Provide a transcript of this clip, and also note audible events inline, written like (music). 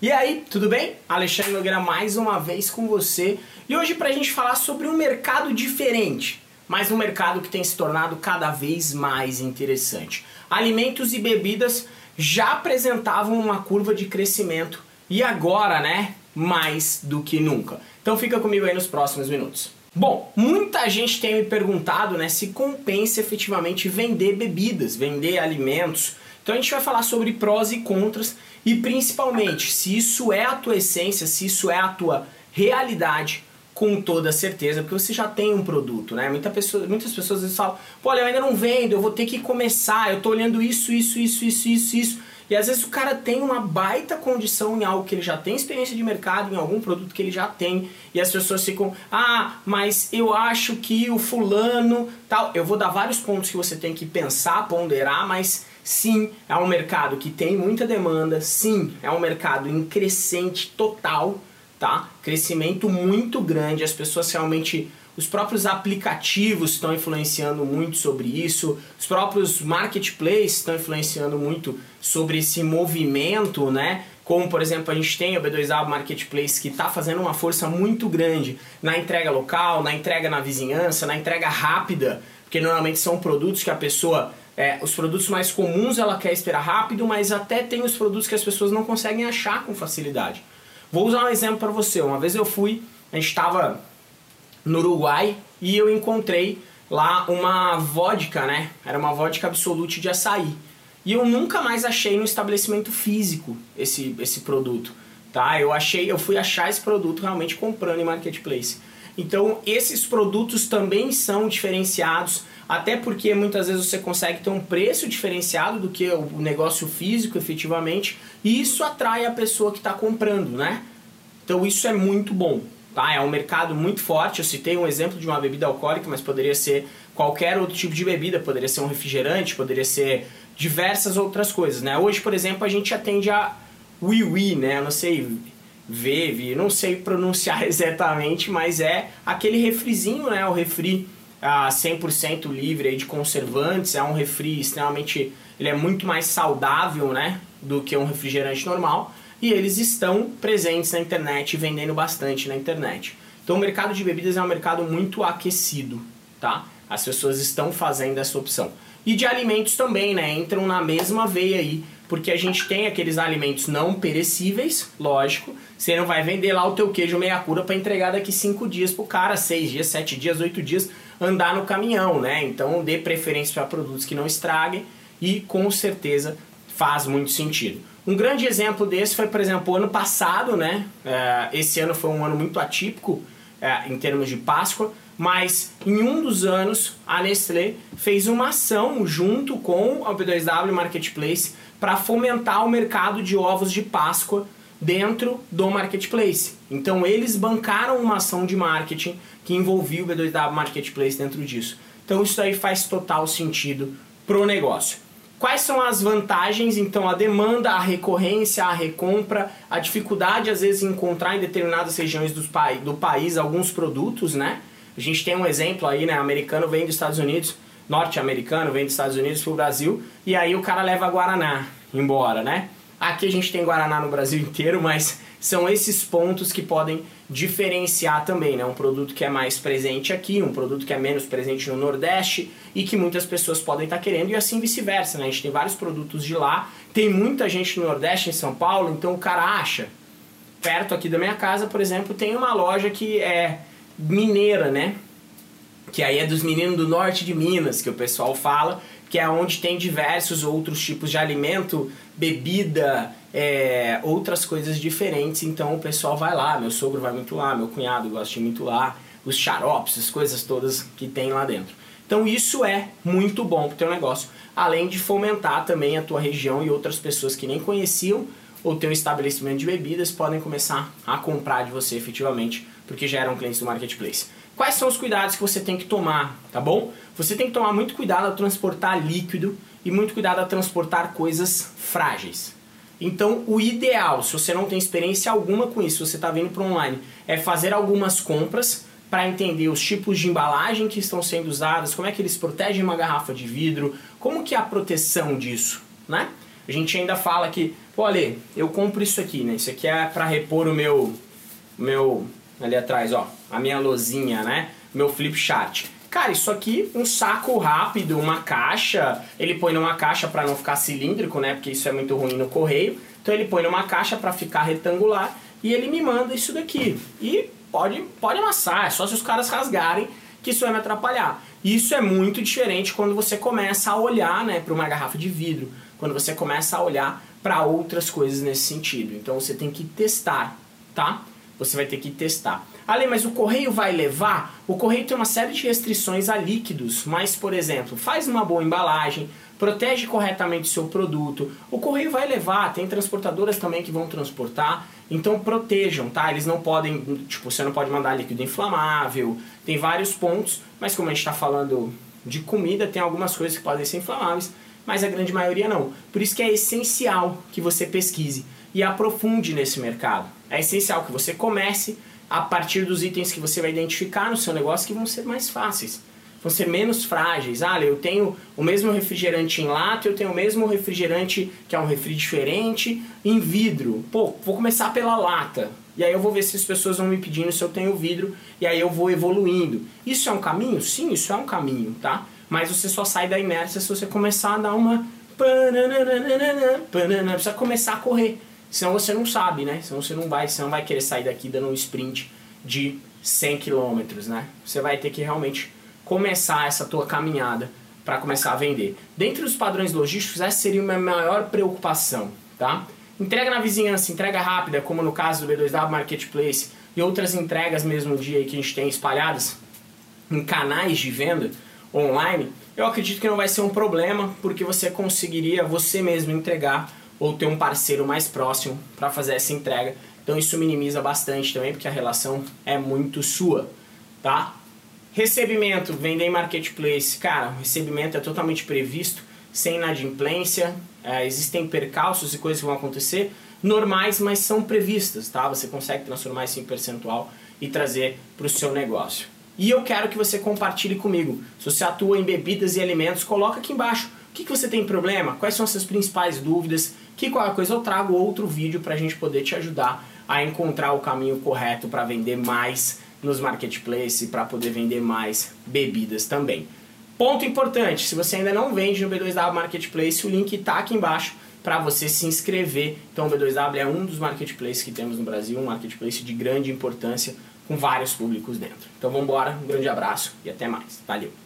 E aí, tudo bem? Alexandre Nogueira mais uma vez com você e hoje para a gente falar sobre um mercado diferente, mas um mercado que tem se tornado cada vez mais interessante. Alimentos e bebidas já apresentavam uma curva de crescimento e agora, né, mais do que nunca. Então fica comigo aí nos próximos minutos. Bom, muita gente tem me perguntado né, se compensa efetivamente vender bebidas, vender alimentos. Então a gente vai falar sobre prós e contras e principalmente se isso é a tua essência, se isso é a tua realidade com toda certeza, porque você já tem um produto, né? Muita pessoa, muitas pessoas às vezes falam, pô, eu ainda não vendo, eu vou ter que começar, eu tô olhando isso, isso, isso, isso, isso, isso. E às vezes o cara tem uma baita condição em algo que ele já tem experiência de mercado, em algum produto que ele já tem, e as pessoas ficam, ah, mas eu acho que o fulano, tal. Eu vou dar vários pontos que você tem que pensar, ponderar, mas sim, é um mercado que tem muita demanda, sim, é um mercado em crescente total, tá? Crescimento muito grande, as pessoas realmente os próprios aplicativos estão influenciando muito sobre isso, os próprios marketplaces estão influenciando muito sobre esse movimento, né? Como, por exemplo, a gente tem o B2A Marketplace que está fazendo uma força muito grande na entrega local, na entrega na vizinhança, na entrega rápida, porque normalmente são produtos que a pessoa é, os produtos mais comuns ela quer esperar rápido, mas até tem os produtos que as pessoas não conseguem achar com facilidade. Vou usar um exemplo para você. Uma vez eu fui, a gente estava no Uruguai e eu encontrei lá uma vodka, né? Era uma vodka absolute de açaí. E eu nunca mais achei no estabelecimento físico esse, esse produto, tá? Eu achei, eu fui achar esse produto realmente comprando em marketplace. Então, esses produtos também são diferenciados, até porque muitas vezes você consegue ter um preço diferenciado do que o negócio físico, efetivamente, e isso atrai a pessoa que está comprando, né? Então, isso é muito bom. Tá? É um mercado muito forte. Eu citei um exemplo de uma bebida alcoólica, mas poderia ser qualquer outro tipo de bebida, poderia ser um refrigerante, poderia ser diversas outras coisas. Né? Hoje, por exemplo, a gente atende a Wiwi, né? Não sei Veve, não sei pronunciar (laughs) exatamente, mas é aquele refrizinho, né? O refri ah, 100% livre de conservantes, é um refri extremamente, ele é muito mais saudável, né, do que um refrigerante normal e eles estão presentes na internet, vendendo bastante na internet. Então o mercado de bebidas é um mercado muito aquecido, tá? As pessoas estão fazendo essa opção. E de alimentos também, né? Entram na mesma veia aí, porque a gente tem aqueles alimentos não perecíveis, lógico. Você não vai vender lá o teu queijo meia cura para entregar daqui 5 dias pro cara, 6 dias, 7 dias, 8 dias andar no caminhão, né? Então dê preferência para produtos que não estraguem e com certeza faz muito sentido. Um grande exemplo desse foi, por exemplo, o ano passado, né? É, esse ano foi um ano muito atípico é, em termos de Páscoa, mas em um dos anos a Nestlé fez uma ação junto com a B2W Marketplace para fomentar o mercado de ovos de Páscoa dentro do marketplace. Então eles bancaram uma ação de marketing que envolvia o B2W Marketplace dentro disso. Então isso aí faz total sentido pro negócio. Quais são as vantagens? Então, a demanda, a recorrência, a recompra, a dificuldade às vezes em encontrar em determinadas regiões do, do país alguns produtos, né? A gente tem um exemplo aí, né? Americano vem dos Estados Unidos, norte-americano vem dos Estados Unidos para o Brasil, e aí o cara leva Guaraná embora, né? Aqui a gente tem Guaraná no Brasil inteiro, mas são esses pontos que podem diferenciar também, né? Um produto que é mais presente aqui, um produto que é menos presente no Nordeste e que muitas pessoas podem estar querendo e assim vice-versa, né? A gente tem vários produtos de lá, tem muita gente no Nordeste, em São Paulo, então o cara acha. Perto aqui da minha casa, por exemplo, tem uma loja que é mineira, né? Que aí é dos meninos do norte de Minas, que o pessoal fala, que é onde tem diversos outros tipos de alimento, bebida, é, outras coisas diferentes. Então o pessoal vai lá, meu sogro vai muito lá, meu cunhado gosta de muito lá, os xaropes, as coisas todas que tem lá dentro. Então isso é muito bom para o teu negócio, além de fomentar também a tua região e outras pessoas que nem conheciam o teu estabelecimento de bebidas podem começar a comprar de você efetivamente, porque já eram clientes do marketplace. Quais são os cuidados que você tem que tomar, tá bom? Você tem que tomar muito cuidado ao transportar líquido e muito cuidado a transportar coisas frágeis. Então, o ideal, se você não tem experiência alguma com isso, você está vindo para online, é fazer algumas compras para entender os tipos de embalagem que estão sendo usadas, como é que eles protegem uma garrafa de vidro, como que é a proteção disso, né? A gente ainda fala que, Ale, eu compro isso aqui, né? Isso aqui é para repor o meu, meu, ali atrás, ó, a minha lozinha, né? Meu flip chart. Cara, isso aqui, um saco rápido, uma caixa, ele põe numa caixa para não ficar cilíndrico, né? Porque isso é muito ruim no correio. Então ele põe numa caixa para ficar retangular e ele me manda isso daqui. E pode, pode amassar, é só se os caras rasgarem que isso vai me atrapalhar. Isso é muito diferente quando você começa a olhar né, para uma garrafa de vidro, quando você começa a olhar para outras coisas nesse sentido. Então você tem que testar, tá? Você vai ter que testar. Ale, mas o correio vai levar? O correio tem uma série de restrições a líquidos, mas, por exemplo, faz uma boa embalagem, protege corretamente seu produto. O correio vai levar, tem transportadoras também que vão transportar, então protejam, tá? Eles não podem, tipo, você não pode mandar líquido inflamável, tem vários pontos, mas como a gente está falando de comida, tem algumas coisas que podem ser inflamáveis, mas a grande maioria não. Por isso que é essencial que você pesquise e aprofunde nesse mercado. É essencial que você comece a partir dos itens que você vai identificar no seu negócio que vão ser mais fáceis vão ser menos frágeis. Ah, eu tenho o mesmo refrigerante em lata, eu tenho o mesmo refrigerante que é um refri diferente em vidro. Pô, vou começar pela lata. E aí eu vou ver se as pessoas vão me pedindo se eu tenho vidro e aí eu vou evoluindo. Isso é um caminho? Sim, isso é um caminho, tá? Mas você só sai da inércia se você começar a dar uma precisa começar a correr. Senão você não sabe, né? Senão você não vai, você não vai querer sair daqui dando um sprint de 100 km, né? Você vai ter que realmente começar essa tua caminhada para começar a vender. Dentro dos padrões logísticos, essa seria uma maior preocupação, tá? Entrega na vizinhança, entrega rápida, como no caso do B2W Marketplace e outras entregas mesmo dia que a gente tem espalhadas em canais de venda online, eu acredito que não vai ser um problema, porque você conseguiria você mesmo entregar ou ter um parceiro mais próximo para fazer essa entrega. Então isso minimiza bastante também, porque a relação é muito sua, tá? Recebimento, vender em marketplace. Cara, o recebimento é totalmente previsto, sem inadimplência. É, existem percalços e coisas que vão acontecer normais, mas são previstas, tá? Você consegue transformar isso em percentual e trazer para o seu negócio. E eu quero que você compartilhe comigo. Se você atua em bebidas e alimentos, coloca aqui embaixo. O que, que você tem problema? Quais são as suas principais dúvidas? Que qualquer coisa eu trago outro vídeo para a gente poder te ajudar a encontrar o caminho correto para vender mais nos marketplaces para poder vender mais bebidas também. Ponto importante, se você ainda não vende no B2W Marketplace, o link está aqui embaixo para você se inscrever. Então o B2W é um dos marketplaces que temos no Brasil, um marketplace de grande importância com vários públicos dentro. Então vamos embora, um grande abraço e até mais. Valeu!